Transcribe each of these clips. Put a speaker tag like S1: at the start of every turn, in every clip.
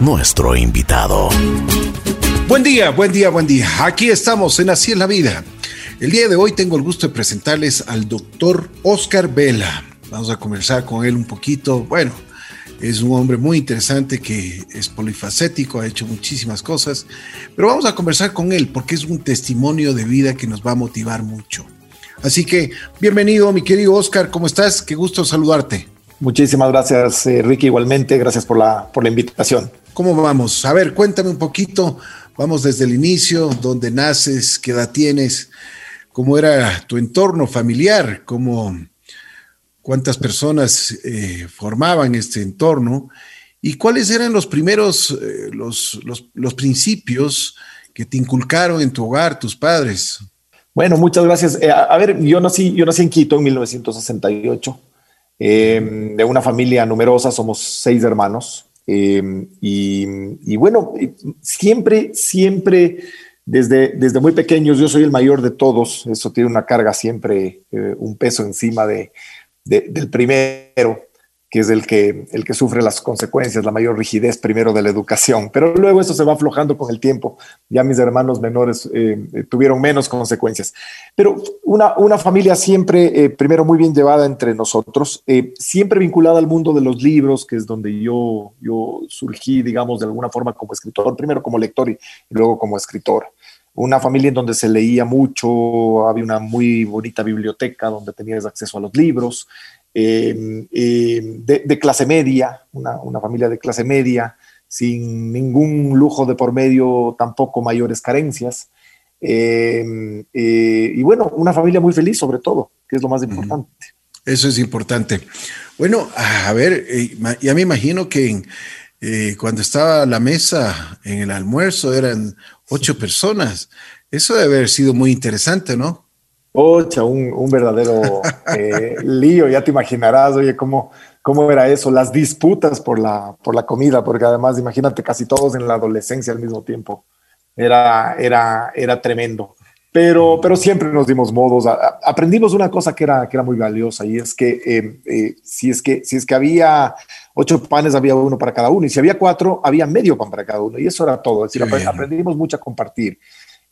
S1: nuestro invitado.
S2: Buen día, buen día, buen día. Aquí estamos en Así es la Vida. El día de hoy tengo el gusto de presentarles al doctor Oscar Vela. Vamos a conversar con él un poquito. Bueno, es un hombre muy interesante que es polifacético, ha hecho muchísimas cosas, pero vamos a conversar con él porque es un testimonio de vida que nos va a motivar mucho. Así que bienvenido, mi querido Oscar, ¿cómo estás? Qué gusto saludarte.
S3: Muchísimas gracias, eh, Ricky, igualmente. Gracias por la, por la invitación.
S2: ¿Cómo vamos? A ver, cuéntame un poquito. Vamos desde el inicio, dónde naces, qué edad tienes, cómo era tu entorno familiar, cómo, cuántas personas eh, formaban este entorno y cuáles eran los primeros, eh, los, los, los principios que te inculcaron en tu hogar, tus padres.
S3: Bueno, muchas gracias. a, ver, yo nací, yo nací en Quito en 1968. Em, de una familia numerosa, somos seis hermanos. Em, y, bueno, siempre, siempre, desde, desde muy pequeños, yo soy el mayor de todos, eso tiene una carga siempre, eh, un peso encima de, del primero que es el que, el que sufre las consecuencias, la mayor rigidez primero de la educación, pero luego eso se va aflojando con el tiempo. Ya mis hermanos menores eh, eh, tuvieron menos consecuencias. Pero una, una familia siempre, eh, primero muy bien llevada entre nosotros, siempre vinculada al mundo de los libros, que es donde yo, yo surgí, digamos, de alguna forma como escritor, primero como lector y, y luego como escritor una familia en donde se leía mucho, había una muy bonita biblioteca donde tenías acceso a los libros, Em, em, de, clase media, una, familia de clase media, sin ningún lujo de por medio, tampoco mayores carencias. Em, eh, y bueno, una familia muy feliz sobre todo, que es lo más importante.
S2: Eso es importante. Bueno, a ver, eh, ya me imagino que eh, cuando estaba la mesa en el almuerzo eran ocho personas. Eso debe haber sido muy interesante, ¿no?
S3: Ocha, un, un verdadero eh, lío, ya te imaginarás, oye, cómo, cómo era eso, las disputas por la, por la comida, porque además, imagínate, casi todos en la adolescencia al mismo tiempo. Era, era, era tremendo. Pero, pero siempre nos dimos modos. aprendimos una cosa que era, que era muy valiosa y es que, eh, eh, si es que si es que había ocho panes, había uno para cada uno. Y si había cuatro, había medio pan para cada uno. Y eso era todo. Es decir, aprendimos mucho a compartir.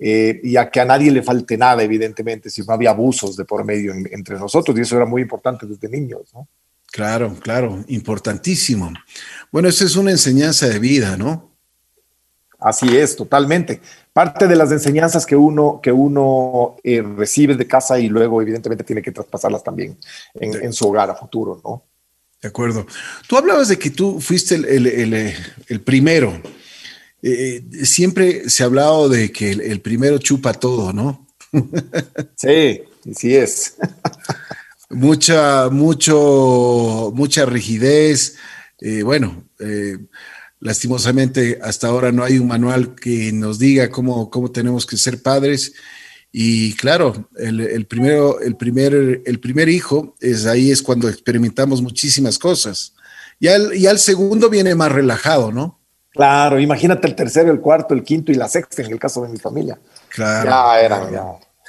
S3: Eh, y a que a nadie le falte nada, evidentemente, si no había abusos de por medio entre nosotros, y eso era muy importante desde niños, ¿no?
S2: Claro, claro, importantísimo. Bueno, eso es una enseñanza de vida, ¿no?
S3: Así es, totalmente. Parte de las enseñanzas que uno, que uno eh, recibe de casa y luego, evidentemente, tiene que traspasarlas también en, su hogar a futuro, ¿no?
S2: De acuerdo. Tú hablabas de que tú fuiste el, el, el primero eh, siempre se ha hablado de que el, primero chupa todo, ¿no?
S3: sí, sí es.
S2: mucha, mucho, mucha rigidez. Eh, bueno, eh, lastimosamente hasta ahora no hay un manual que nos diga cómo, cómo tenemos que ser padres. Y claro, el, primero, el, primer, el primer hijo es ahí es cuando experimentamos muchísimas cosas. Y al, y al segundo viene más relajado, ¿no?
S3: Claro, imagínate el tercero, el cuarto, el quinto y la sexta en el caso de mi familia.
S2: Claro.
S3: Ya eran, ya.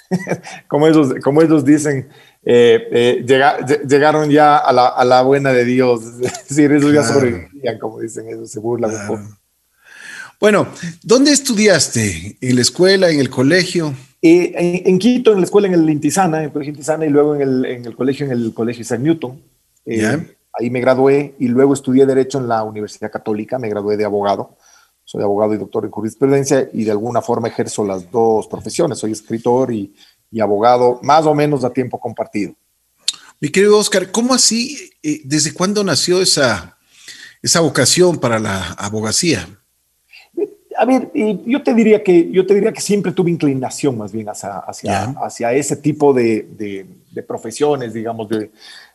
S3: como, ellos, como ellos dicen, eh, eh, llegaron ya a la, a la, buena de Dios. Es decir, ellos ya sobrevivían, como dicen, ellos se burlan un poco.
S2: Bueno, ¿dónde estudiaste? ¿En la escuela, en el colegio?
S3: Eh, en, Quito, en la escuela, en el Intisana, en el colegio Intisana, y luego en el, en el colegio, en el colegio Isaac Newton. ¿Ya? Ahí me gradué y luego estudié Derecho en la Universidad Católica, me gradué de abogado. Soy abogado y doctor en jurisprudencia y de alguna forma ejerzo las dos profesiones. Soy escritor y, abogado, más o menos a tiempo compartido.
S2: Mi querido Oscar, ¿cómo así, eh, desde cuándo nació esa, esa vocación para la abogacía?
S3: A ver, yo te diría que yo te diría que siempre tuve inclinación más bien hacia, hacia, hacia ese tipo de, de, de profesiones, digamos, de,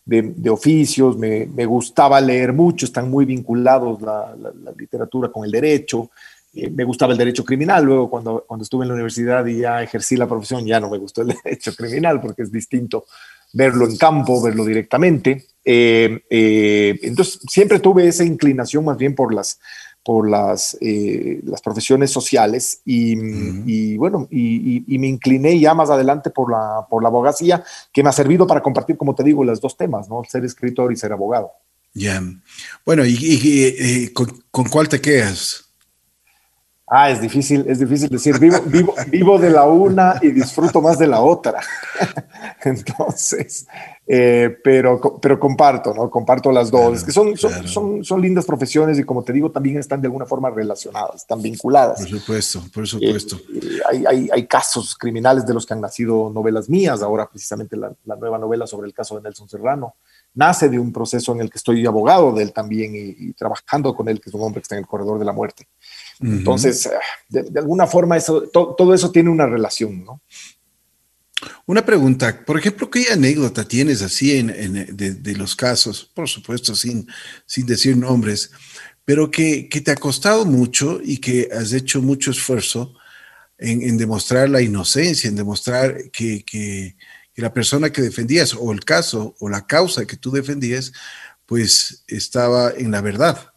S3: de, oficios, me, gustaba leer mucho, están muy vinculados la, literatura con el derecho, eh, me gustaba el derecho criminal, luego cuando, cuando estuve en la universidad y ya ejercí la profesión, ya no me gustó el derecho criminal porque es distinto verlo en campo, verlo directamente. Eh, eh, entonces, siempre tuve esa inclinación más bien por las, por las, eh, las profesiones sociales y, bueno, y, me incliné ya más adelante por la, por la abogacía, que me ha servido para compartir, como te digo, los dos temas, ¿no? Ser escritor y ser abogado.
S2: Ya. Bueno, ¿y, con, cuál te quedas?
S3: Ah, es difícil, es difícil decir, vivo, vivo, vivo de la una y disfruto más de la otra. Entonces, eh, pero, pero comparto, ¿no? Comparto las dos. es que son, son, son, lindas profesiones y como te digo, también están de alguna forma relacionadas, están vinculadas.
S2: Por supuesto, por supuesto.
S3: Eh, hay, hay, hay, casos criminales de los que han nacido novelas mías, ahora precisamente la, la, nueva novela sobre el caso de Nelson Serrano nace de un proceso en el que estoy abogado de él también y, trabajando con él, que es un hombre que está en el corredor de la muerte. Entonces, ah, de, alguna forma, eso, todo eso tiene una relación, ¿no?
S2: Una pregunta, por ejemplo, ¿qué anécdota tienes así en, de, los casos? Por supuesto, sin, sin decir nombres, pero que, que, te ha costado mucho y que has hecho mucho esfuerzo en, en demostrar la inocencia, en demostrar que, que, la persona que defendías o el caso o la causa que tú defendías, pues estaba en la verdad.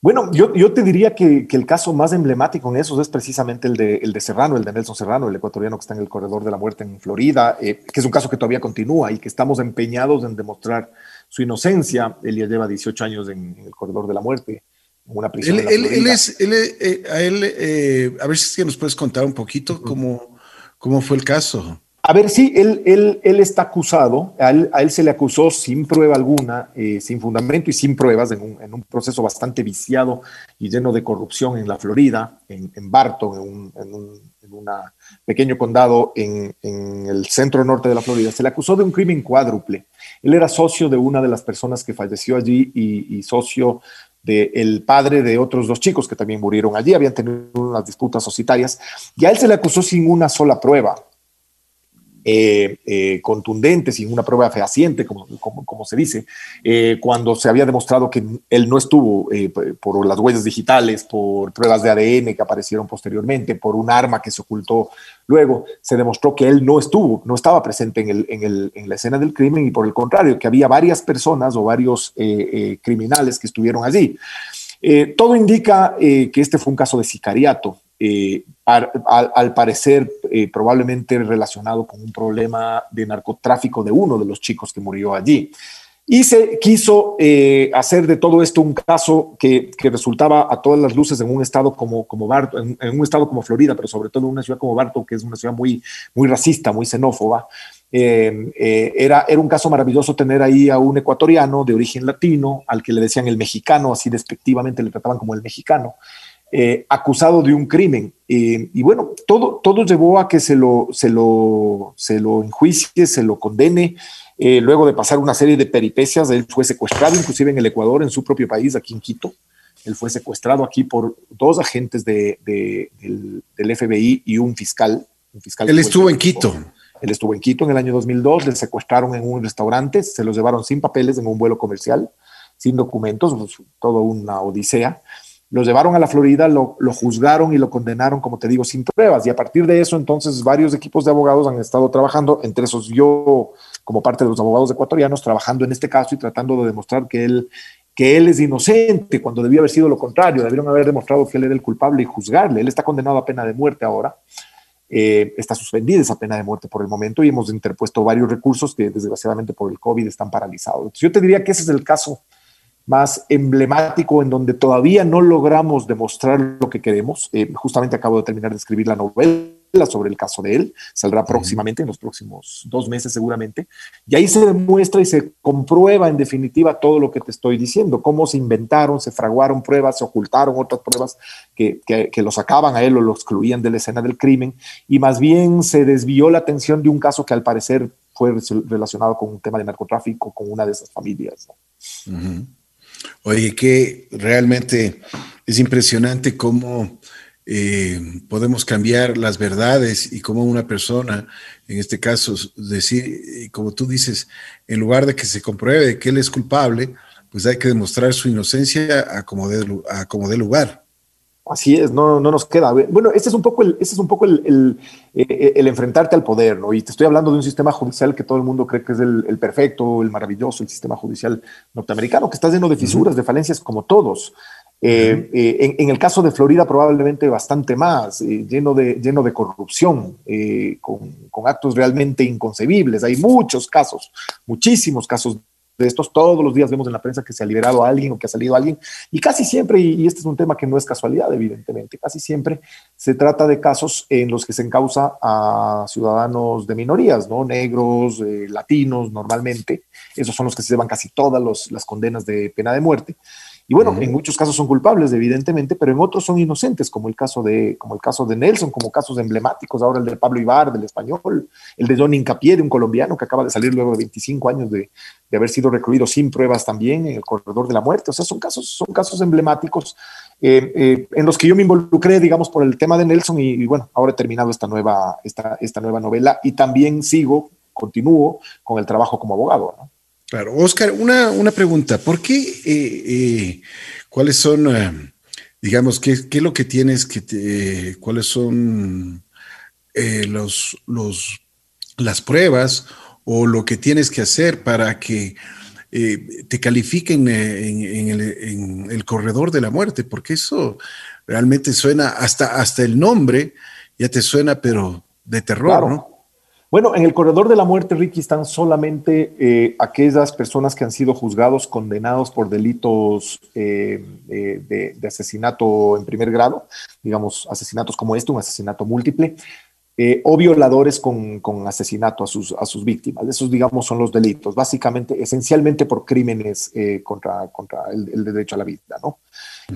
S3: Bueno, yo, yo te diría que, que, el caso más emblemático en eso es precisamente el de, el de Serrano, el de Nelson Serrano, el ecuatoriano que está en el corredor de la muerte en Florida, eh, que es un caso que todavía continúa y que estamos empeñados en demostrar su inocencia. Él ya lleva 18 años en, el corredor de la muerte, en una prisión.
S2: Él, él, es, él, eh, a él, eh, a ver si nos puedes contar un poquito cómo, cómo fue el caso.
S3: A ver, sí, él, él, él está acusado, a él, a él, se le acusó sin prueba alguna, eh, sin fundamento y sin pruebas, en un, en un, proceso bastante viciado y lleno de corrupción en la Florida, en, en Barton, en un, en un pequeño condado en, en, el centro norte de la Florida. Se le acusó de un crimen cuádruple. Él era socio de una de las personas que falleció allí y, socio del el padre de otros dos chicos que también murieron allí, habían tenido unas disputas societarias, y a él se le acusó sin una sola prueba. Eh, eh, contundente, sin una prueba fehaciente, como, como, se dice, eh, cuando se había demostrado que él no estuvo por las huellas digitales, por pruebas de ADN que aparecieron posteriormente, por un arma que se ocultó luego, se demostró que él no estuvo, no estaba presente en, el, en, el, en la escena del crimen y por el contrario, que había varias personas o varios criminales que estuvieron allí. todo indica que este fue un caso de sicariato, eh, al, parecer eh, probablemente relacionado con un problema de narcotráfico de uno de los chicos que murió allí. Y se quiso eh, hacer de todo esto un caso que, resultaba a todas las luces en un estado como, como Barton, en, un estado como Florida, pero sobre todo en una ciudad como Barton, que es una ciudad muy, muy racista, muy xenófoba. era, era un caso maravilloso tener ahí a un ecuatoriano de origen latino, al que le decían el mexicano, así despectivamente le trataban como el mexicano, eh, acusado de un crimen. Eh, y bueno, todo, todo llevó a que se lo, se lo, se lo enjuicie, se lo condene. Eh, luego de pasar una serie de peripecias, él fue secuestrado inclusive en el Ecuador, en su propio país, aquí en Quito. Él fue secuestrado aquí por dos agentes de, del, del, FBI y un fiscal. Un fiscal
S2: él estuvo en Quito.
S3: Él estuvo en Quito en el año 2002, le secuestraron en un restaurante, se los llevaron sin papeles en un vuelo comercial, sin documentos, pues, todo una odisea. Lo llevaron a la Florida, lo, juzgaron y lo condenaron, como te digo, sin pruebas. Y a partir de eso, entonces, varios equipos de abogados han estado trabajando, entre esos yo, como parte de los abogados ecuatorianos, trabajando en este caso y tratando de demostrar que él, que él es inocente, cuando debía haber sido lo contrario. Debieron haber demostrado que él era el culpable y juzgarle. Él está condenado a pena de muerte ahora. Eh, está suspendida esa pena de muerte por el momento y hemos interpuesto varios recursos que desgraciadamente por el COVID están paralizados. Entonces, yo te diría que ese es el caso más emblemático en donde todavía no logramos demostrar lo que queremos. Eh, justamente acabo de terminar de escribir la novela sobre el caso de él, saldrá próximamente, en los próximos dos meses seguramente, y ahí se demuestra y se comprueba en definitiva todo lo que te estoy diciendo, cómo se inventaron, se fraguaron pruebas, se ocultaron otras pruebas que, que, que lo sacaban a él o lo excluían de la escena del crimen, y más bien se desvió la atención de un caso que al parecer fue relacionado con un tema de narcotráfico con una de esas familias.
S2: Oye, que realmente es impresionante cómo eh, podemos cambiar las verdades y cómo una persona, en este caso, decir, como tú dices, en lugar de que se compruebe que él es culpable, pues hay que demostrar su inocencia a como dé lugar.
S3: Así es, no, no nos queda. Bueno, ese es un poco, el, ese es un poco el, eh, el, enfrentarte al poder, ¿no? Y te estoy hablando de un sistema judicial que todo el mundo cree que es el, perfecto, el maravilloso, el sistema judicial norteamericano, que está lleno de fisuras, de falencias como todos. Eh, eh, en, el caso de Florida probablemente bastante más, lleno, de, lleno de corrupción, con, con, actos realmente inconcebibles. Hay muchos casos, muchísimos casos de estos. Todos los días vemos en la prensa que se ha liberado a alguien o que ha salido alguien. Y casi siempre, y este es un tema que no es casualidad, evidentemente, casi siempre se trata de casos en los que se encausa a ciudadanos de minorías, ¿no? Negros, eh, latinos, normalmente. Esos son los que se llevan casi todas las condenas de pena de muerte. Y bueno, en muchos casos son culpables, evidentemente, pero en otros son inocentes, como el caso de, como el caso de Nelson, como casos emblemáticos, ahora el de Pablo Ibar, del español, el de Don Incapié, de un colombiano que acaba de salir luego de 25 años de, de, haber sido recluido sin pruebas también en el corredor de la muerte. O sea, son casos, son casos emblemáticos eh, eh, en los que yo me involucré, digamos, por el tema de Nelson y, bueno, ahora he terminado esta nueva, esta, esta nueva novela y también sigo, continúo con el trabajo como abogado. ¿no?
S2: Claro, Oscar, una, una pregunta. ¿Por qué, eh, eh, cuáles son, eh, digamos, qué, qué, es lo que tienes que, te, cuáles son los, los, las pruebas o lo que tienes que hacer para que te califiquen en, en, el, en, el, corredor de la muerte? Porque eso realmente suena, hasta, hasta el nombre ya te suena, pero de terror, ¿no?
S3: Bueno, en el corredor de la muerte, Ricky, están solamente eh, aquellas personas que han sido juzgados, condenados por delitos eh, de, asesinato en primer grado, digamos, asesinatos como este, un asesinato múltiple, eh, o violadores con, con, asesinato a sus, a sus víctimas. Esos, digamos, son los delitos, básicamente, esencialmente por crímenes contra, contra el, derecho a la vida, ¿no?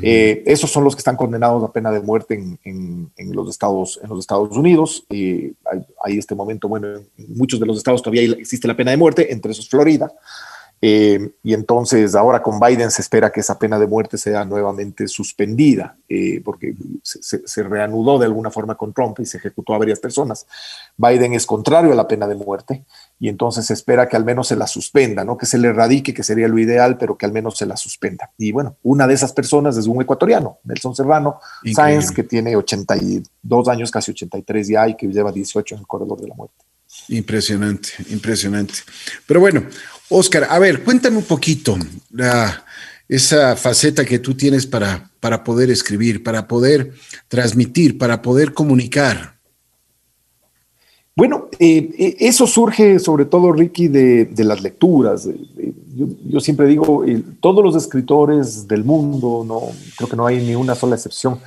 S3: Eh, esos son los que están condenados a pena de muerte en, en, en los, Estados, en los Estados Unidos. Eh, hay, hay, este momento, bueno, en muchos de los estados todavía existe la pena de muerte, entre esos Florida. Eh, y entonces ahora con Biden se espera que esa pena de muerte sea nuevamente suspendida, eh, porque se, se, reanudó de alguna forma con Trump y se ejecutó a varias personas. Biden es contrario a la pena de muerte y entonces se espera que al menos se la suspenda, no que se le erradique, que sería lo ideal, pero que al menos se la suspenda. Y bueno, una de esas personas es un ecuatoriano, Nelson Serrano Sáenz, que tiene 82 años, casi 83 ya y que lleva 18 en el corredor de la muerte.
S2: Impresionante, impresionante. Pero bueno, Oscar, a ver, cuéntame un poquito la, esa faceta que tú tienes para, para poder escribir, para poder transmitir, para poder comunicar.
S3: Bueno, eh, eso surge sobre todo, Ricky, de, las lecturas. Yo, siempre digo, eh, todos los escritores del mundo, no creo que no hay ni una sola excepción,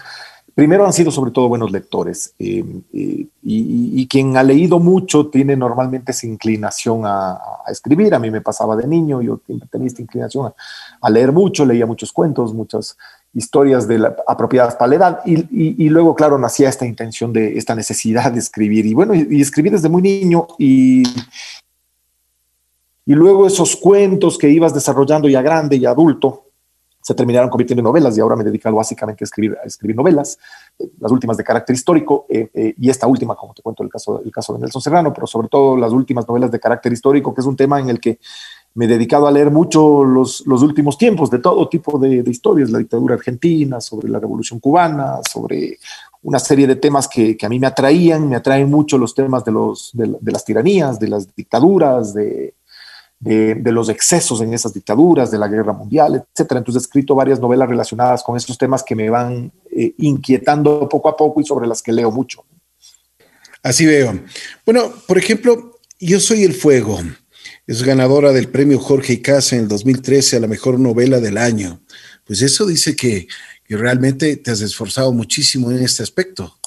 S3: primero han sido sobre todo buenos lectores eh, eh, y, quien ha leído mucho tiene normalmente esa inclinación a, a, escribir. A mí me pasaba de niño, yo tenía esta inclinación a, a leer mucho, leía muchos cuentos, muchas historias de la, apropiadas para la edad. Y, y, y, luego, claro, nacía esta intención de esta necesidad de escribir. Y bueno, y, escribir desde muy niño y, y luego esos cuentos que ibas desarrollando ya grande y adulto, se terminaron convirtiendo en novelas y ahora me he dedicado básicamente a escribir, a escribir novelas, eh, las últimas de carácter histórico eh, eh, y esta última, como te cuento, el caso, el caso de Nelson Serrano, pero sobre todo las últimas novelas de carácter histórico, que es un tema en el que me he dedicado a leer mucho los, últimos tiempos de todo tipo de, historias, la dictadura argentina, sobre la revolución cubana, sobre una serie de temas que, a mí me atraían, me atraen mucho los temas de, los, de, las tiranías, de las dictaduras, de, los excesos en esas dictaduras, de la guerra mundial, etcétera. Entonces he escrito varias novelas relacionadas con estos temas que me van eh, inquietando poco a poco y sobre las que leo mucho.
S2: Así veo. Bueno, por ejemplo, Yo Soy el Fuego. Es ganadora del premio Jorge Icaza en el 2013 a la mejor novela del año. Pues eso dice que, que realmente te has esforzado muchísimo en este aspecto.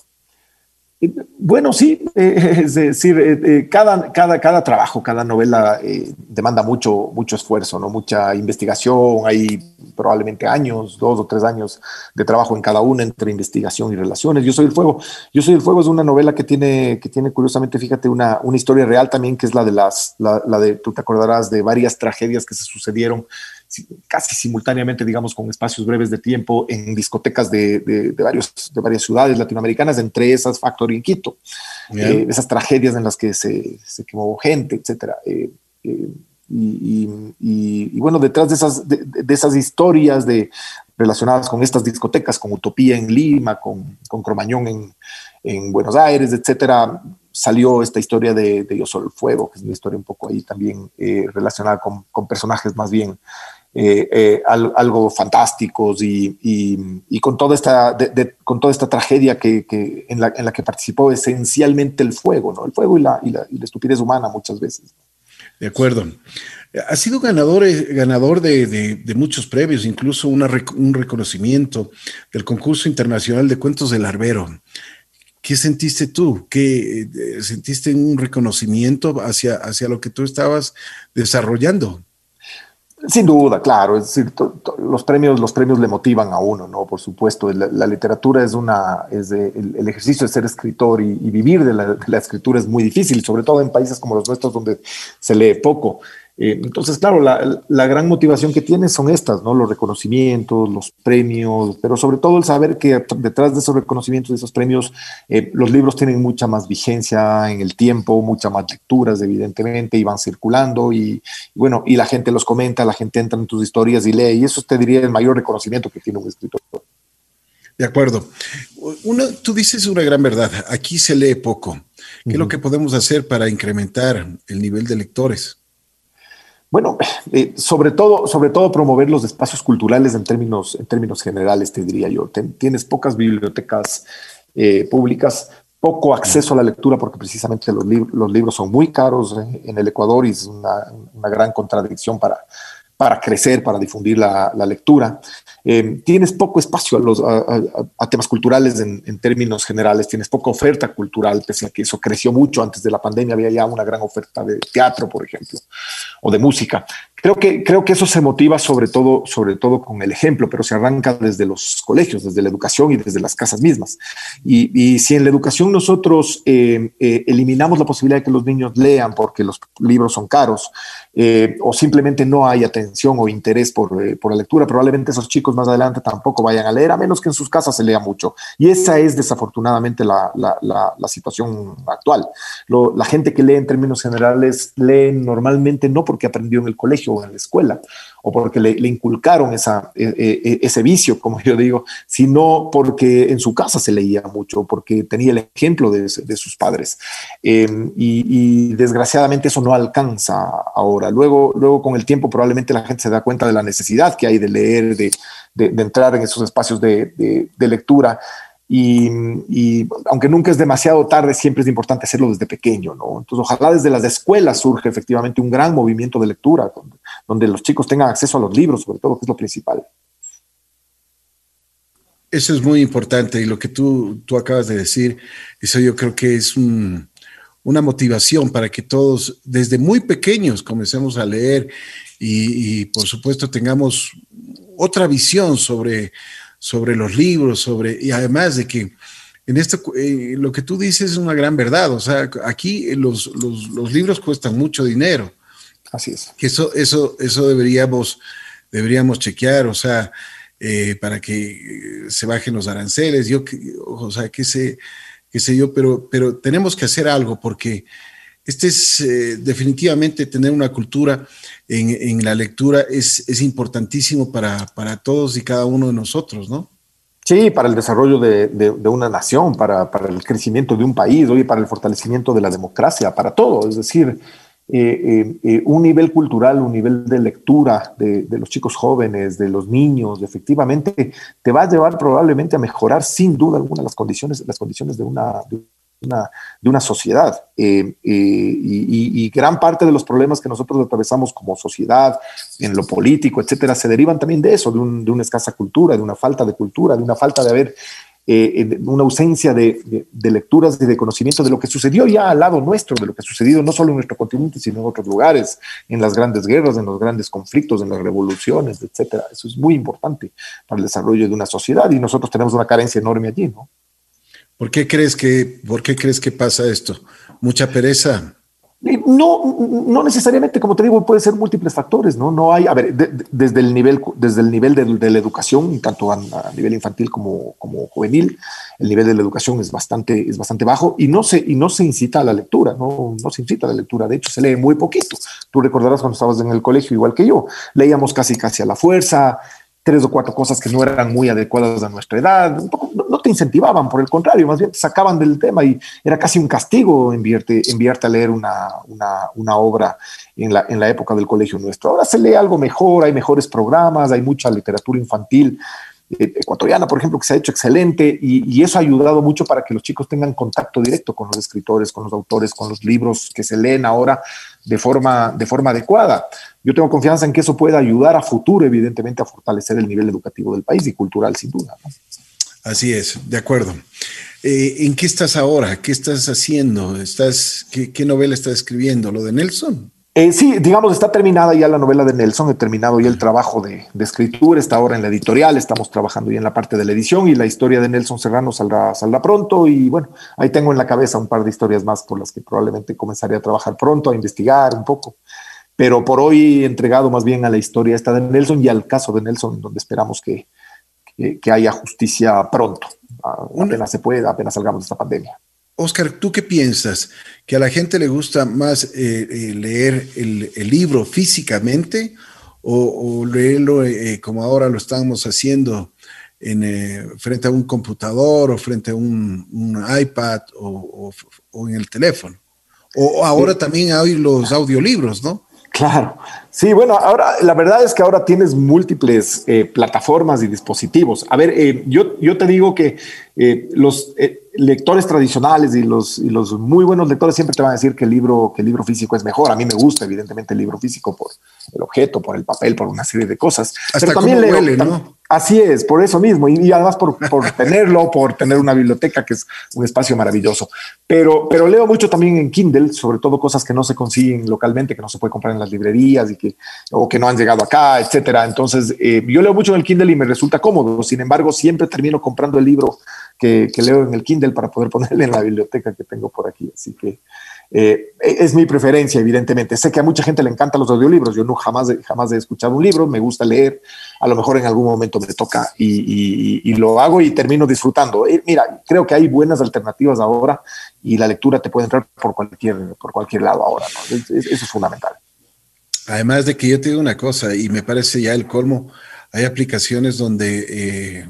S3: Bueno, sí, es decir, eh, eh, cada, cada, cada trabajo, cada novela eh, demanda mucho, mucho esfuerzo, ¿no? mucha investigación, hay probablemente años, dos o tres años de trabajo en cada una entre investigación y relaciones. Yo soy el fuego. Yo soy el fuego es una novela que tiene, que tiene curiosamente, fíjate, una, una historia real también, que es la de las, la, la de, tú te acordarás de varias tragedias que se sucedieron casi simultáneamente, digamos, con espacios breves de tiempo en discotecas de, de, de, varios, de varias ciudades latinoamericanas, entre esas Factory en Quito. Eh, esas tragedias en las que se, se quemó gente, etcétera. Eh, eh, y, y, y, bueno, detrás de esas, de, de, esas historias de, relacionadas con estas discotecas, con Utopía en Lima, con, con Cromañón en, en Buenos Aires, etcétera, salió esta historia de, de Yo Soy el Fuego, que es una historia un poco ahí también eh, relacionada con, con, personajes más bien eh, eh, al, algo fantásticos y, con, toda esta, con toda esta tragedia que, en, la, que participó esencialmente el fuego, ¿no? el fuego y la, y la, estupidez humana muchas veces.
S2: De acuerdo. Ha sido ganador, eh, ganador de, muchos premios, incluso un reconocimiento del concurso internacional de cuentos del Arbero. ¿Qué sentiste tú? ¿Qué sentiste un reconocimiento hacia, hacia lo que tú estabas desarrollando?
S3: Sin duda, claro, es decir, los premios, los premios le motivan a uno, ¿no? Por supuesto, la, literatura es una, es el, ejercicio de ser escritor y, vivir de de la, escritura es muy difícil, sobre todo en países como los nuestros donde se lee poco. Eh, entonces, claro, la, gran motivación que tiene son estas, ¿no? Los reconocimientos, los premios, pero sobre todo el saber que detrás de esos reconocimientos, de esos premios, eh, los libros tienen mucha más vigencia en el tiempo, muchas más lecturas, evidentemente, y van circulando, y, bueno, y la gente los comenta, la gente entra en tus historias y lee, y eso te diría el mayor reconocimiento que tiene un escritor.
S2: De acuerdo. Uno, tú dices una gran verdad, aquí se lee poco. ¿Qué es lo que podemos hacer para incrementar el nivel de lectores?
S3: Bueno, eh, sobre, todo, sobre todo promover los espacios culturales en términos, en términos generales, te diría yo. tienes pocas bibliotecas eh, públicas, poco acceso a la lectura porque precisamente los, los libros son muy caros eh, en el Ecuador y es una gran contradicción para, para crecer, para difundir la, lectura. Eh, tienes poco espacio a, los, a, temas culturales en, términos generales, tienes poca oferta cultural, pese a que eso creció mucho antes de la pandemia, había ya una gran oferta de teatro, por ejemplo, o de música. Creo que, creo que eso se motiva sobre todo, sobre todo con el ejemplo, pero se arranca desde los colegios, desde la educación y desde las casas mismas. Y, si en la educación nosotros eh, eh, eliminamos la posibilidad de que los niños lean porque los libros son caros, o simplemente no hay atención o interés por, por la lectura, probablemente esos chicos más adelante tampoco vayan a leer, a menos que en sus casas se lea mucho. Y esa es desafortunadamente la, situación actual. la gente que lee en términos generales lee normalmente no porque aprendió en el colegio en la escuela, o porque le, inculcaron esa, e, e, e, ese vicio, como yo digo, sino porque en su casa se leía mucho, porque tenía el ejemplo de, sus padres. Em, y, desgraciadamente eso no alcanza ahora. Luego, luego con el tiempo probablemente la gente se da cuenta de la necesidad que hay de leer, de, de, entrar en esos espacios de, lectura. Y, aunque nunca es demasiado tarde, siempre es importante hacerlo desde pequeño, ¿no? Entonces, ojalá desde las escuelas surge efectivamente un gran movimiento de lectura, donde, los chicos tengan acceso a los libros, sobre todo, que es lo principal.
S2: Eso es muy importante y lo que tú, tú acabas de decir, eso yo creo que es una motivación para que todos desde muy pequeños comencemos a leer y, y por supuesto tengamos otra visión sobre, sobre los libros, sobre, y además de que en esto, eh, lo que tú dices es una gran verdad. O sea, aquí los, los, libros cuestan mucho dinero.
S3: Así es.
S2: Que eso, eso, eso deberíamos, deberíamos chequear, o sea, eh, para que se bajen los aranceles. Yo, o sea, qué sé, qué sé yo, pero, pero tenemos que hacer algo porque este es eh, definitivamente tener una cultura en, la lectura es, importantísimo para, para, todos y cada uno de nosotros, ¿no?
S3: Sí, para el desarrollo de, de, una nación, para, para, el crecimiento de un país, oye, para el fortalecimiento de la democracia, para todo. Es decir, eh, eh, un nivel cultural, un nivel de lectura de, de, los chicos jóvenes, de los niños, efectivamente, te va a llevar probablemente a mejorar sin duda alguna las condiciones, las condiciones de una, una sociedad. Eh, eh, y, gran parte de los problemas que nosotros atravesamos como sociedad, en lo político, etcétera, se derivan también de eso, de, una escasa cultura, de una falta de cultura, de una falta de haber, eh, una ausencia de, lecturas y de conocimiento de lo que sucedió ya al lado nuestro, de lo que ha sucedido no solo en nuestro continente, sino en otros lugares, en las grandes guerras, en los grandes conflictos, en las revoluciones, etcétera. Eso es muy importante para el desarrollo de una sociedad y nosotros tenemos una carencia enorme allí, ¿no?
S2: ¿Por qué crees que, por qué crees que pasa esto? ¿Mucha pereza?
S3: No, no necesariamente, como te digo, puede ser múltiples factores, ¿no? No hay, a ver, desde el nivel, desde el nivel de, la educación, tanto a, nivel infantil como, como juvenil, el nivel de la educación es bastante, es bastante bajo y no se, y no se incita a la lectura, no, no se incita a la lectura, de hecho se lee muy poquito. Tú recordarás cuando estabas en el colegio, igual que yo, leíamos casi casi a la fuerza, tres o cuatro cosas que no eran muy adecuadas a nuestra edad, no, te incentivaban, por el contrario, más bien te sacaban del tema y era casi un castigo enviarte, enviarte a leer una, una, obra en la, en la época del colegio nuestro. Ahora se lee algo mejor, hay mejores programas, hay mucha literatura infantil. Ecuatoriana, por ejemplo, que se ha hecho excelente y, eso ha ayudado mucho para que los chicos tengan contacto directo con los escritores, con los autores, con los libros que se leen ahora de forma, de forma adecuada. Yo tengo confianza en que eso pueda ayudar a futuro, evidentemente, a fortalecer el nivel educativo del país y cultural, sin duda.
S2: Así es, de acuerdo. Eh, ¿En qué estás ahora? ¿Qué estás haciendo? ¿Estás, qué, qué novela estás escribiendo? ¿Lo de Nelson?
S3: Eh, sí, digamos, está terminada ya la novela de Nelson, he terminado ya el trabajo de, escritura, está ahora en la editorial, estamos trabajando ya en la parte de la edición y la historia de Nelson Serrano saldrá, saldrá pronto y bueno, ahí tengo en la cabeza un par de historias más por las que probablemente comenzaré a trabajar pronto, a investigar un poco, pero por hoy he entregado más bien a la historia esta de Nelson y al caso de Nelson, donde esperamos que, que, haya justicia pronto, apenas se pueda, apenas salgamos de esta pandemia.
S2: Oscar, ¿tú qué piensas? ¿Que a la gente le gusta más eh, eh, leer el, libro físicamente o, leerlo eh, como ahora lo estamos haciendo en, frente a un computador o frente a un, iPad o, en el teléfono? O ahora también hay los audiolibros, ¿no?
S3: Claro. Sí, bueno, ahora la verdad es que ahora tienes múltiples plataformas y dispositivos. A ver, yo, yo te digo que los lectores tradicionales y los, y los muy buenos lectores siempre te van a decir que el, libro, que el libro físico es mejor. A mí me gusta, evidentemente, el libro físico por el objeto, por el papel, por una serie de cosas.
S2: Hasta Pero también huele, ¿no?
S3: Así es, por eso mismo, y, además por, tenerlo, por tener una biblioteca que es un espacio maravilloso. Pero, pero leo mucho también en Kindle, sobre todo cosas que no se consiguen localmente, que no se puede comprar en las librerías y que, o que no han llegado acá, etcétera. Entonces, eh, yo leo mucho en el Kindle y me resulta cómodo. Sin embargo, siempre termino comprando el libro que, leo en el Kindle para poder ponerle en la biblioteca que tengo por aquí. Así que eh, es mi preferencia, evidentemente. Sé que a mucha gente le encantan los audiolibros. Yo no jamás, jamás he escuchado un libro, me gusta leer. A lo mejor en algún momento me toca y, lo hago y termino disfrutando. Eh, mira, creo que hay buenas alternativas ahora y la lectura te puede entrar por cualquier, por cualquier lado ahora. eso es fundamental.
S2: Además de que yo te digo una cosa, y me parece ya el colmo, hay aplicaciones donde eh,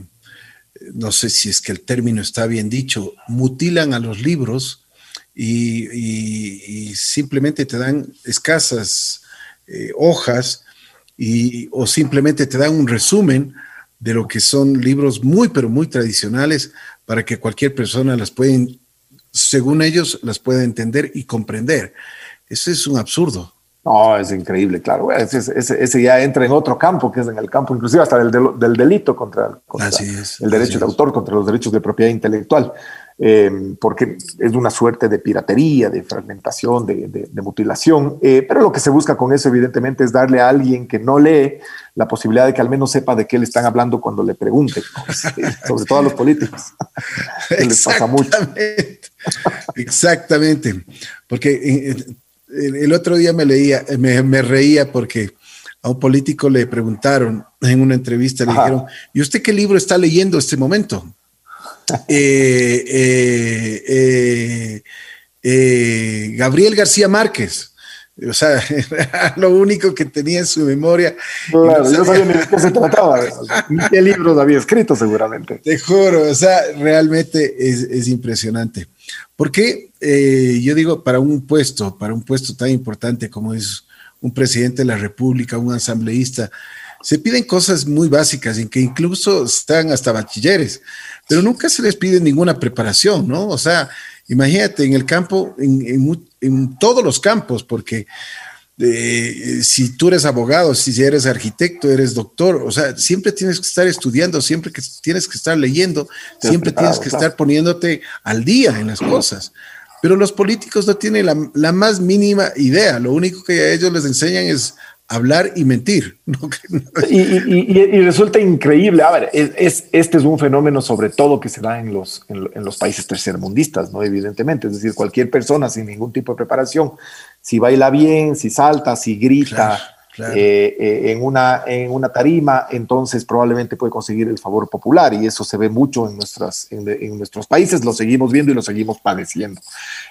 S2: no sé si es que el término está bien dicho, mutilan a los libros y, simplemente te dan escasas eh, hojas y, o simplemente te dan un resumen de lo que son libros muy, pero muy tradicionales para que cualquier persona las pueda, según ellos, las pueda entender y comprender. Eso es un absurdo.
S3: No, es increíble, claro. Ese, ya entra en otro campo, que es en el campo inclusive hasta del, del delito contra, el derecho de autor, contra los derechos de propiedad intelectual, eh, porque es una suerte de piratería, de fragmentación, de, mutilación. Eh, pero lo que se busca con eso, evidentemente, es darle a alguien que no lee la posibilidad de que al menos sepa de qué le están hablando cuando le pregunten, sobre todo a los políticos. les pasa mucho.
S2: Exactamente, porque eh, el, otro día me leía, me, reía porque a un político le preguntaron en una entrevista, le dijeron, ¿y usted qué libro está leyendo este momento? Eh, eh, eh, Gabriel García Márquez. O sea, lo único que tenía en su memoria.
S3: Claro, yo sabía ni de qué se trataba, ni qué libros había escrito seguramente.
S2: Te juro, o sea, realmente es, es impresionante. Porque eh, yo digo, para un puesto, para un puesto tan importante como es un presidente de la República, un asambleísta, se piden cosas muy básicas en que incluso están hasta bachilleres, pero nunca se les pide ninguna preparación, ¿no? O sea, imagínate en el campo, en, en todos los campos, porque si tú eres abogado, si eres arquitecto, eres doctor, o sea, siempre tienes que estar estudiando, siempre que tienes que estar leyendo, siempre tienes que estar poniéndote al día en las cosas. Pero los políticos no tienen la, más mínima idea, lo único que a ellos les enseñan es hablar y mentir.
S3: Y, resulta increíble. A ver, es, este es un fenómeno sobre todo que se da en los, en, los países tercermundistas, ¿no? Evidentemente, es decir, cualquier persona sin ningún tipo de preparación si baila bien, si salta, si grita eh, eh, en, una, en una tarima, entonces probablemente puede conseguir el favor popular y eso se ve mucho en, nuestras, en, nuestros países, lo seguimos viendo y lo seguimos padeciendo.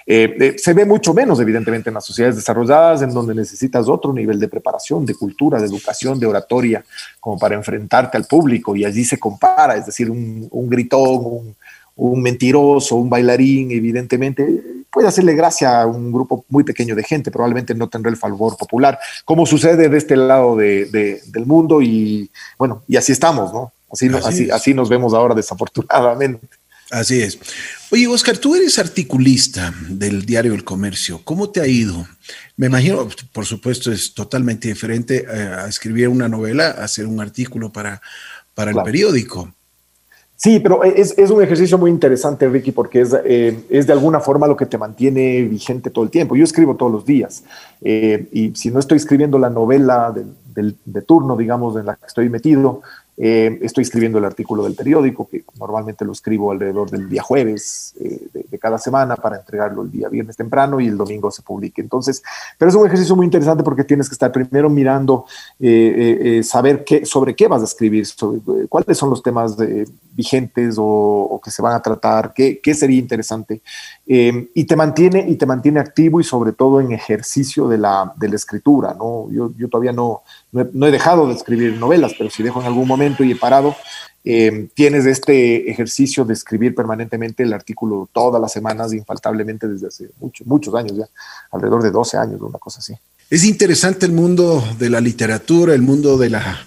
S3: Eh, se ve mucho menos, evidentemente, en las sociedades desarrolladas, en donde necesitas otro nivel de preparación, de cultura, de educación, de oratoria, como para enfrentarte al público y allí se compara, es decir, un, un gritón, un un mentiroso, un bailarín, evidentemente, puede hacerle gracia a un grupo muy pequeño de gente, probablemente no tendrá el favor popular, como sucede de este lado del mundo y bueno, y así estamos, ¿no? Así, así, así, nos vemos ahora, desafortunadamente.
S2: Así es. Oye, Oscar, tú eres articulista del diario El Comercio. ¿Cómo te ha ido? Me imagino, por supuesto, es totalmente diferente eh, a escribir una novela, a hacer un artículo para, para el periódico.
S3: Sí, pero es, es, un ejercicio muy interesante, Ricky, porque es, eh, es, de alguna forma lo que te mantiene vigente todo el tiempo. Yo escribo todos los días eh, y si no estoy escribiendo la novela de, de turno, digamos, en la que estoy metido, eh, estoy escribiendo el artículo del periódico, que normalmente lo escribo alrededor del día jueves de, cada semana para entregarlo el día viernes temprano y el domingo se publique. Entonces, pero es un ejercicio muy interesante porque tienes que estar primero mirando, saber qué, sobre qué vas a escribir, cuáles son los temas vigentes o, que se van a tratar, qué, qué sería interesante. y, te mantiene, y te mantiene activo y sobre todo en ejercicio de la, de la escritura. ¿no? Yo, yo todavía no no he, dejado de escribir novelas, pero si dejo en algún momento y he parado, eh, tienes este ejercicio de escribir permanentemente el artículo todas las semanas, infaltablemente desde hace muchos, muchos años ya, alrededor de 12 años, una cosa así.
S2: Es interesante el mundo de la literatura, el mundo de la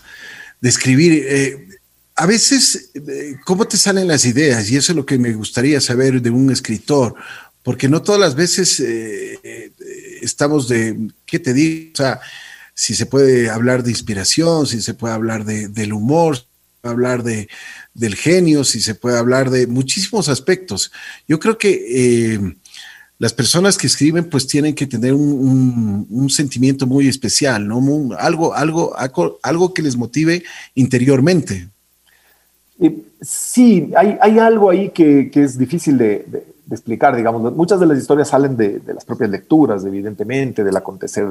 S2: de escribir. Eh, a veces, eh, ¿cómo te salen las ideas? Y eso es lo que me gustaría saber de un escritor, porque no todas las veces estamos de, ¿qué te digo? O sea, si se puede hablar de inspiración, si se puede hablar de, del humor, si se puede hablar de, del genio, si se puede hablar de muchísimos aspectos. Yo creo que eh, las personas que escriben pues tienen que tener un, sentimiento muy especial, ¿no? algo, algo, algo, que les motive interiormente.
S3: Eh, sí, hay, hay, algo ahí que, que es difícil de, explicar, digamos, muchas de las historias salen de, las propias lecturas, evidentemente, del acontecer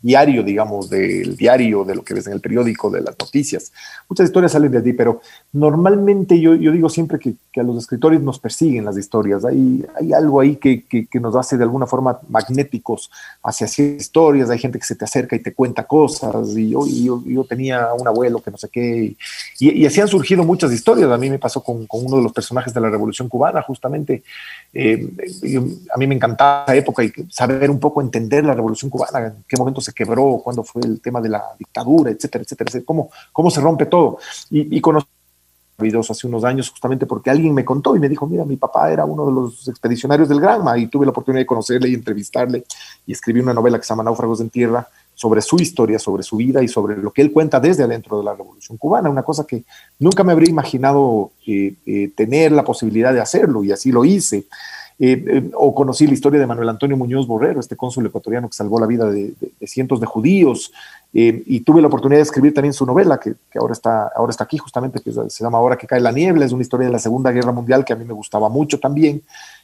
S3: diario, digamos, del diario, de lo que ves en el periódico, de las noticias. Muchas historias salen de allí, pero normalmente yo, yo digo siempre que, a los escritores nos persiguen las historias. Hay, hay algo ahí que, que, nos hace de alguna forma magnéticos hacia ciertas historias. Hay gente que se te acerca y te cuenta cosas. Y yo, yo, yo, tenía un abuelo que no sé qué. Y, y, así han surgido muchas historias. A mí me pasó con, con uno de los personajes de la Revolución Cubana, justamente eh, a mí me encantaba esa época y saber un poco entender la revolución cubana, en qué momento se quebró, cuándo fue el tema de la dictadura, etcétera, etcétera, cómo, cómo se rompe todo. Y, y conocí hace unos años justamente porque alguien me contó y me dijo, mira, mi papá era uno de los expedicionarios del Granma y tuve la oportunidad de conocerle y entrevistarle y escribí una novela que se llama Náufragos en Tierra sobre su historia, sobre su vida y sobre lo que él cuenta desde adentro de la Revolución Cubana, una cosa que nunca me habría imaginado eh, eh, tener la posibilidad de hacerlo y así lo hice. Eh, o conocí la historia de Manuel Antonio Muñoz Borrero, este cónsul ecuatoriano que salvó la vida de, cientos de judíos, y tuve la oportunidad de escribir también su novela, que, ahora, está, ahora está aquí justamente, que se llama Ahora que cae la niebla, es una historia de la Segunda Guerra Mundial que a mí me gustaba mucho también,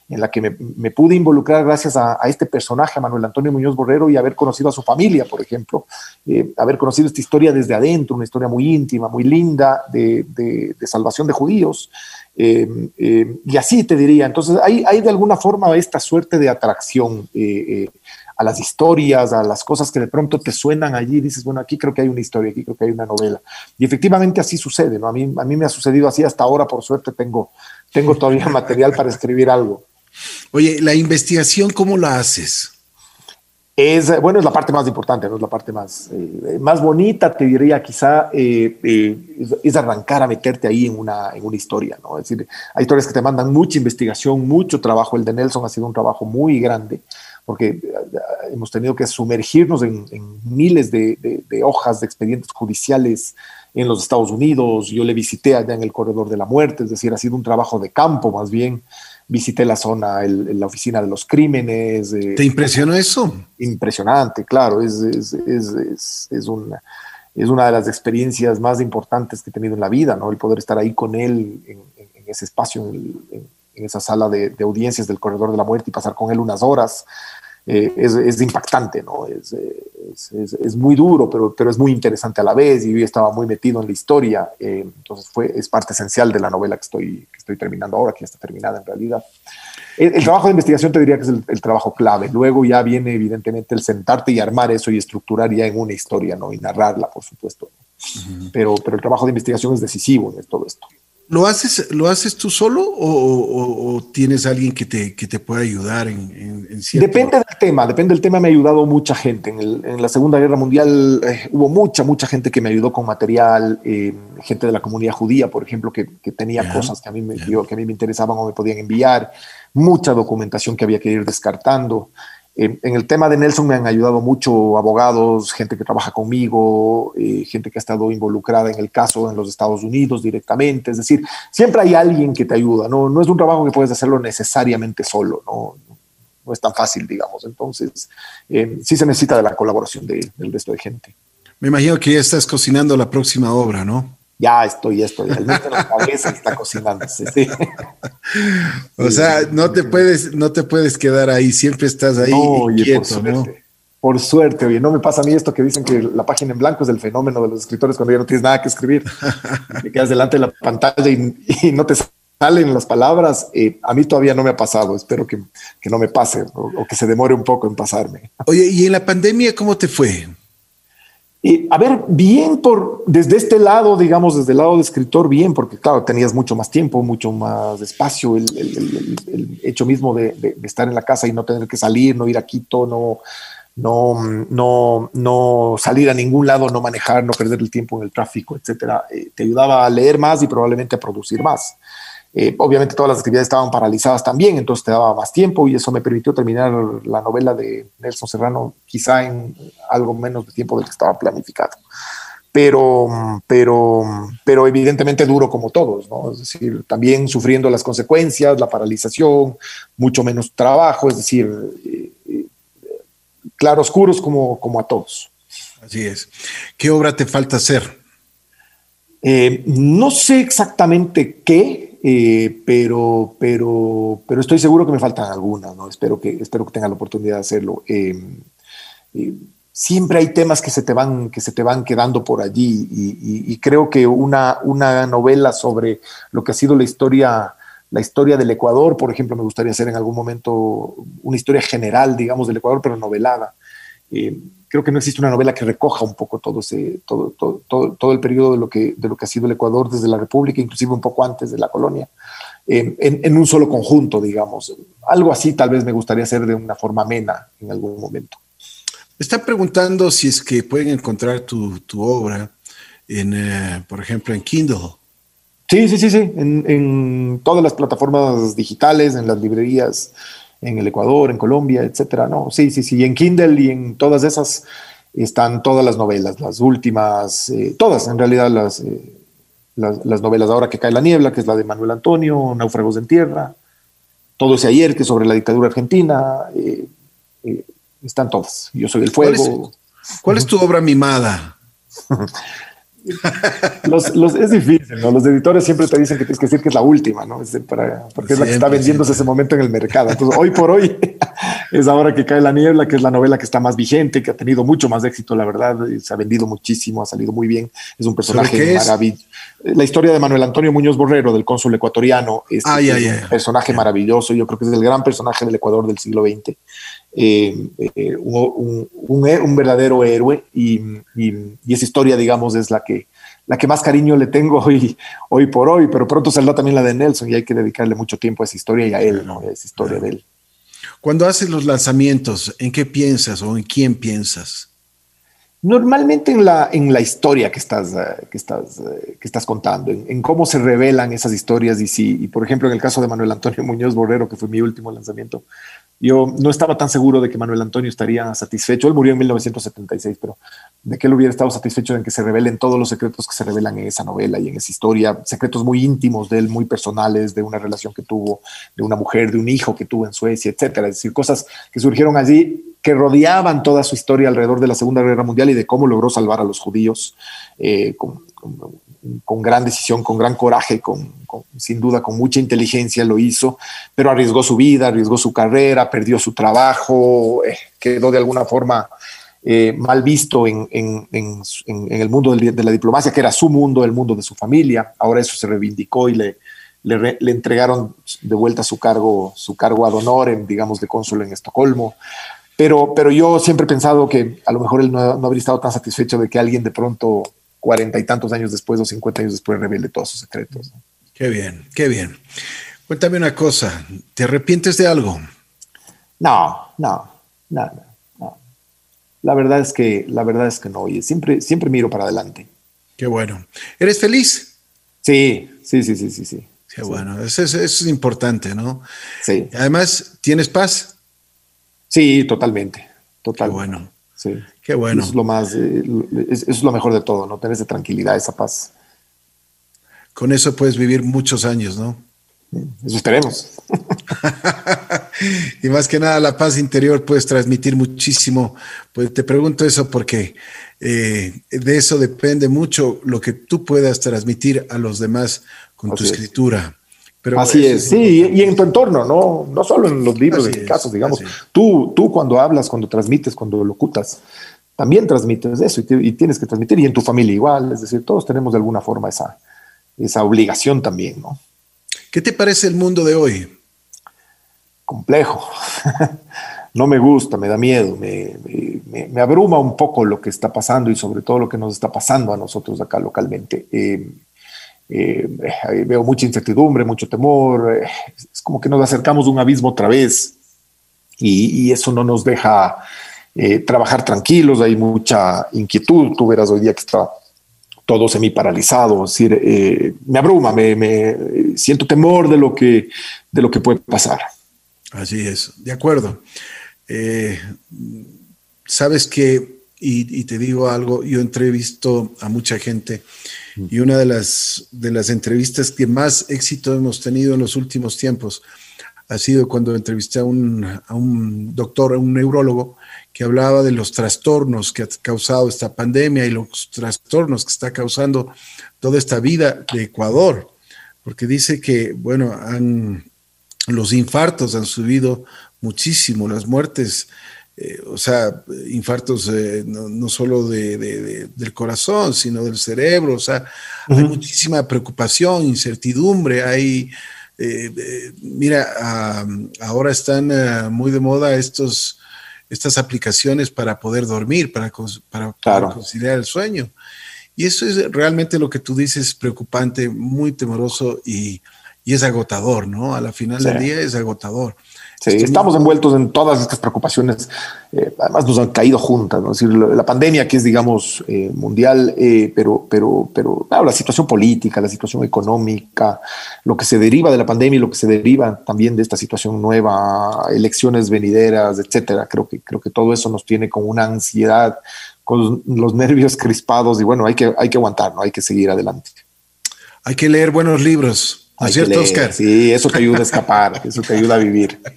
S3: en la que me, pude involucrar gracias a, este personaje, a Manuel Antonio Muñoz Borrero, y haber conocido a su familia, por ejemplo, eh, haber conocido esta historia desde adentro, una historia muy íntima, muy linda de, salvación de judíos. Eh, eh, y así te diría, entonces hay, hay, de alguna forma esta suerte de atracción a las historias, a las cosas que de pronto te suenan allí, dices, bueno, aquí creo que hay una historia, aquí creo que hay una novela. Y efectivamente así sucede, ¿no? A mí, a mí me ha sucedido así hasta ahora, por suerte tengo, tengo todavía material para escribir algo.
S2: Oye, la investigación, ¿cómo la haces?
S3: Es, bueno, es la parte más importante, ¿no? es la parte más, eh, más bonita, te diría quizá, eh, eh, es, arrancar a meterte ahí en una, en una historia, ¿no? Es decir, hay historias que te mandan mucha investigación, mucho trabajo. El de Nelson ha sido un trabajo muy grande, porque hemos tenido que sumergirnos en, miles de, de, hojas de expedientes judiciales en los Estados Unidos. Yo le visité allá en el corredor de la muerte, es decir, ha sido un trabajo de campo más bien visité la zona, la oficina de los crímenes.
S2: Eh, ¿Te impresionó eso?
S3: Impresionante, claro, es, es, es, es, una, es una de las experiencias más importantes que he tenido en la vida, ¿no? El poder estar ahí con él en, ese espacio, en, esa sala de, de, audiencias del Corredor de la Muerte y pasar con él unas horas, eh, es, es, impactante, ¿no? Es, es, muy duro, pero, pero es muy interesante a la vez y yo estaba muy metido en la historia, eh, entonces fue, es parte esencial de la novela que estoy, que estoy terminando ahora, que ya está terminada en realidad. El, trabajo de investigación te diría que es el, trabajo clave, luego ya viene evidentemente el sentarte y armar eso y estructurar ya en una historia, ¿no? Y narrarla, por supuesto. pero, pero el trabajo de investigación es decisivo en todo esto.
S2: ¿Lo haces, ¿Lo haces tú solo o, tienes alguien que te, que te pueda ayudar en, en,
S3: Depende del tema, depende del tema. Me ha ayudado mucha gente. En, la Segunda Guerra Mundial eh, hubo mucha, mucha gente que me ayudó con material, eh, gente de la comunidad judía, por ejemplo, que, que tenía cosas que a, mí me, que a mí me interesaban o me podían enviar, mucha documentación que había que ir descartando. Eh, en el tema de Nelson me han ayudado mucho abogados, gente que trabaja conmigo, eh, gente que ha estado involucrada en el caso en los Estados Unidos directamente. Es decir, siempre hay alguien que te ayuda. No, no es un trabajo que puedes hacerlo necesariamente solo. No, no es tan fácil, digamos. Entonces, eh, sí se necesita de la colaboración del resto de gente.
S2: Me imagino que ya estás cocinando la próxima obra, ¿no?
S3: Ya estoy, ya estoy. El en la cabeza está cocinándose. Sí.
S2: O sea, no te puedes, no te puedes quedar ahí, siempre estás ahí quieto, por suerte, ¿no?
S3: Por suerte, oye, no me pasa a mí esto que dicen que la página en blanco es el fenómeno de los escritores cuando ya no tienes nada que escribir. te quedas delante de la pantalla y, no te salen las palabras. Eh, a mí todavía no me ha pasado, espero que, que no me pase o que se demore un poco en pasarme.
S2: Oye, ¿y en la pandemia cómo te fue?
S3: A ver, bien por desde este lado, digamos, desde el lado de escritor, bien, porque claro, tenías mucho más tiempo, mucho más espacio, el, hecho mismo de, estar en la casa y no tener que salir, no ir a Quito, no, no, no, no salir a ningún lado, no manejar, no perder el tiempo en el tráfico, etcétera, eh, te ayudaba a leer más y probablemente a producir más. Eh, obviamente todas las actividades estaban paralizadas también, entonces te daba más tiempo y eso me permitió terminar la novela de Nelson Serrano quizá en algo menos de tiempo del que estaba planificado. Pero, pero, pero evidentemente duro como todos, ¿no? Es decir, también sufriendo las consecuencias, la paralización, mucho menos trabajo, es decir, eh, eh, claroscuros como, como a todos.
S2: Así es. ¿Qué obra te falta hacer?
S3: no sé exactamente qué, eh, pero, pero, pero estoy seguro que me faltan algunas, ¿no? Espero que, espero que tenga la oportunidad de hacerlo. Em, eh, siempre hay temas que se te van, que se te van quedando por allí y, creo que una, una novela sobre lo que ha sido la historia, la historia del Ecuador, por ejemplo, me gustaría hacer en algún momento una historia general, digamos, del Ecuador, pero novelada. Eh, creo que no existe una novela que recoja un poco todo, ese, todo, todo, todo, el periodo de lo, que, de lo que ha sido el Ecuador desde la República, inclusive un poco antes de la colonia, en, en, un solo conjunto, digamos. Algo así tal vez me gustaría hacer de una forma amena en algún momento.
S2: Me están preguntando si es que pueden encontrar tu, tu obra, en, eh, por ejemplo, en Kindle.
S3: Sí, sí, sí, sí, en, en todas las plataformas digitales, en las librerías en el Ecuador, en Colombia, etcétera. No, sí, sí, sí. En Kindle y en todas esas están todas las novelas, las últimas, eh, todas en realidad eh, las, las, novelas Ahora que cae la niebla, que es la de Manuel Antonio, Náufragos en tierra, todo ese ayer que es sobre la dictadura argentina, eh, están todas. Yo soy el fuego.
S2: ¿Cuál es, tu obra mimada?
S3: los, es difícil, ¿no? Los editores siempre te dicen que tienes que decir que es la última, ¿no? para, porque es la que está vendiéndose ese momento en el mercado. Entonces, hoy por hoy es ahora que cae la niebla, que es la novela que está más vigente, que ha tenido mucho más éxito, la verdad. Se ha vendido muchísimo, ha salido muy bien. Es un personaje maravilloso. La historia de Manuel Antonio Muñoz Borrero, del cónsul ecuatoriano, es, ah, un personaje maravilloso. Yo creo que es el gran personaje del Ecuador del siglo XX. Eh, eh, un, un, verdadero héroe y, esa historia, digamos, es la que, la que más cariño le tengo hoy, hoy por hoy, pero pronto saldrá también la de Nelson y hay que dedicarle mucho tiempo a esa historia y a él, ¿no? a esa historia de él.
S2: Cuando haces los lanzamientos, ¿en qué piensas o en quién piensas?
S3: Normalmente en la, en la historia que estás, eh, que estás, que estás contando, en, cómo se revelan esas historias y si, y por ejemplo, en el caso de Manuel Antonio Muñoz Borrero, que fue mi último lanzamiento, yo no estaba tan seguro de que Manuel Antonio estaría satisfecho. Él murió en 1976, pero de que él hubiera estado satisfecho en que se revelen todos los secretos que se revelan en esa novela y en esa historia, secretos muy íntimos de él, muy personales, de una relación que tuvo, de una mujer, de un hijo que tuvo en Suecia, etcétera. Es decir, cosas que surgieron allí que rodeaban toda su historia alrededor de la Segunda Guerra Mundial y de cómo logró salvar a los judíos eh, gran decisión, con gran coraje, con, sin duda con mucha inteligencia lo hizo, pero arriesgó su vida, arriesgó su carrera, perdió su trabajo, eh, quedó de alguna forma eh, mal visto en, el mundo de la diplomacia, que era su mundo, el mundo de su familia. Ahora eso se reivindicó y le, le, le entregaron de vuelta su cargo, su cargo ad honorem, digamos, de cónsul en Estocolmo. Pero, pero yo siempre he pensado que a lo mejor él no, no habría estado tan satisfecho de que alguien de pronto cuarenta y tantos años después o cincuenta años después revele todos sus secretos.
S2: Qué bien, qué bien. Cuéntame una cosa, ¿te arrepientes de algo?
S3: No, no, no, no. La verdad es que, la verdad es que no, oye, siempre, siempre miro para adelante.
S2: Qué bueno. ¿Eres feliz?
S3: Sí, sí, sí, sí, sí, sí.
S2: Qué bueno, eso es, importante, ¿no?
S3: Sí.
S2: Además, ¿tienes paz?
S3: Sí, totalmente, total.
S2: Qué bueno.
S3: Sí.
S2: Qué bueno.
S3: Eso es lo más, eh, eso es lo mejor de todo, ¿no? Tener esa tranquilidad, esa paz.
S2: Con eso puedes vivir muchos años, ¿no?
S3: Eso esperemos.
S2: y más que nada la paz interior puedes transmitir muchísimo. Pues te pregunto eso porque eh, de eso depende mucho lo que tú puedas transmitir a los demás con tu escritura.
S3: Pero así es, sí, y en tu entorno, no, no solo en los libros, en casos, digamos. Tú, tú cuando hablas, cuando transmites, cuando locutas, también transmites eso y, tienes que transmitir, y en tu familia igual, es decir, todos tenemos de alguna forma esa, esa obligación también, ¿no?
S2: ¿Qué te parece el mundo de hoy?
S3: Complejo. no me gusta, me da miedo, me, abruma un poco lo que está pasando y sobre todo lo que nos está pasando a nosotros acá localmente. Eh, eh, veo mucha incertidumbre, mucho temor, eh, es como que nos acercamos a un abismo otra vez y, eso no nos deja trabajar tranquilos, hay mucha inquietud, tú verás hoy día que está todo semi paralizado, es decir, eh, me abruma, me, siento temor de lo, que, de lo que puede pasar.
S2: Así es, de acuerdo. Eh, sabes que, y, te digo algo, yo entrevisto a mucha gente y una de las, de las entrevistas que más éxito hemos tenido en los últimos tiempos ha sido cuando entrevisté a un, a un doctor, a un neurólogo, que hablaba de los trastornos que ha causado esta pandemia y los trastornos que está causando toda esta vida de Ecuador, porque dice que, bueno, han, los infartos han subido muchísimo, las muertes, eh, o sea, infartos eh, no, solo de, del corazón, sino del cerebro, o sea, hay muchísima preocupación, incertidumbre, hay... Eh, mira, ah, ahora están muy de moda estos estas aplicaciones para poder dormir, para, para, conciliar el sueño. Y eso es realmente lo que tú dices, preocupante, muy temoroso y, es agotador, ¿no? A la final del día es agotador.
S3: Sí, estamos envueltos en todas estas preocupaciones, eh, además nos han caído juntas, ¿no? es decir, la pandemia que es, digamos, eh, mundial, eh, pero, pero, pero la situación política, la situación económica, lo que se deriva de la pandemia y lo que se deriva también de esta situación nueva, elecciones venideras, etcétera, creo que, creo que todo eso nos tiene con una ansiedad, con los nervios crispados y bueno, hay que, hay que aguantar, ¿no? hay que seguir adelante.
S2: Hay que leer buenos libros. ¿No es cierto, Oscar?
S3: Sí, eso te ayuda a escapar, eso te ayuda a vivir.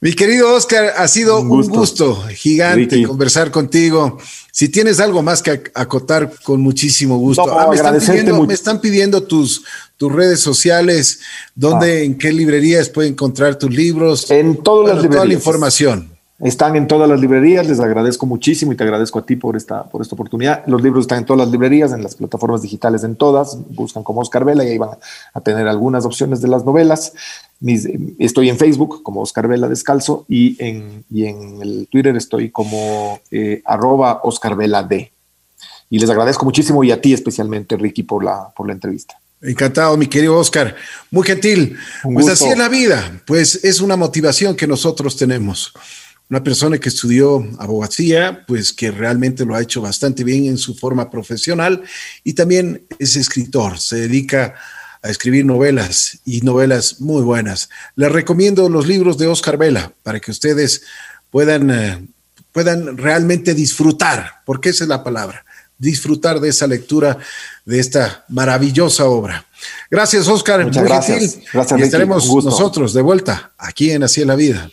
S2: Mi querido Oscar, ha sido un gusto, gigante conversar contigo. Si tienes algo más que acotar, con muchísimo gusto. Ah, me, están pidiendo, tus, tus redes sociales, dónde, ah. en qué librerías puede encontrar tus libros.
S3: En todas las librerías.
S2: Toda la información.
S3: Están en todas las librerías, les agradezco muchísimo y te agradezco a ti por esta, por esta oportunidad. Los libros están en todas las librerías, en las plataformas digitales, en todas. Buscan como Oscar Vela y ahí van a tener algunas opciones de las novelas. estoy en Facebook como Oscar Vela Descalzo y en, en el Twitter estoy como eh, arroba Oscar Vela D. Y les agradezco muchísimo y a ti especialmente, Ricky, por la, por la entrevista.
S2: Encantado, mi querido Oscar. Muy gentil. pues así es la vida, pues es una motivación que nosotros tenemos una persona que estudió abogacía, pues que realmente lo ha hecho bastante bien en su forma profesional y también es escritor, se dedica a escribir novelas y novelas muy buenas. Les recomiendo los libros de Oscar Vela para que ustedes puedan, eh, puedan realmente disfrutar, porque esa es la palabra, disfrutar de esa lectura de esta maravillosa obra. Gracias, Oscar.
S3: Muchas gracias.
S2: y estaremos nosotros de vuelta aquí en Así es la Vida.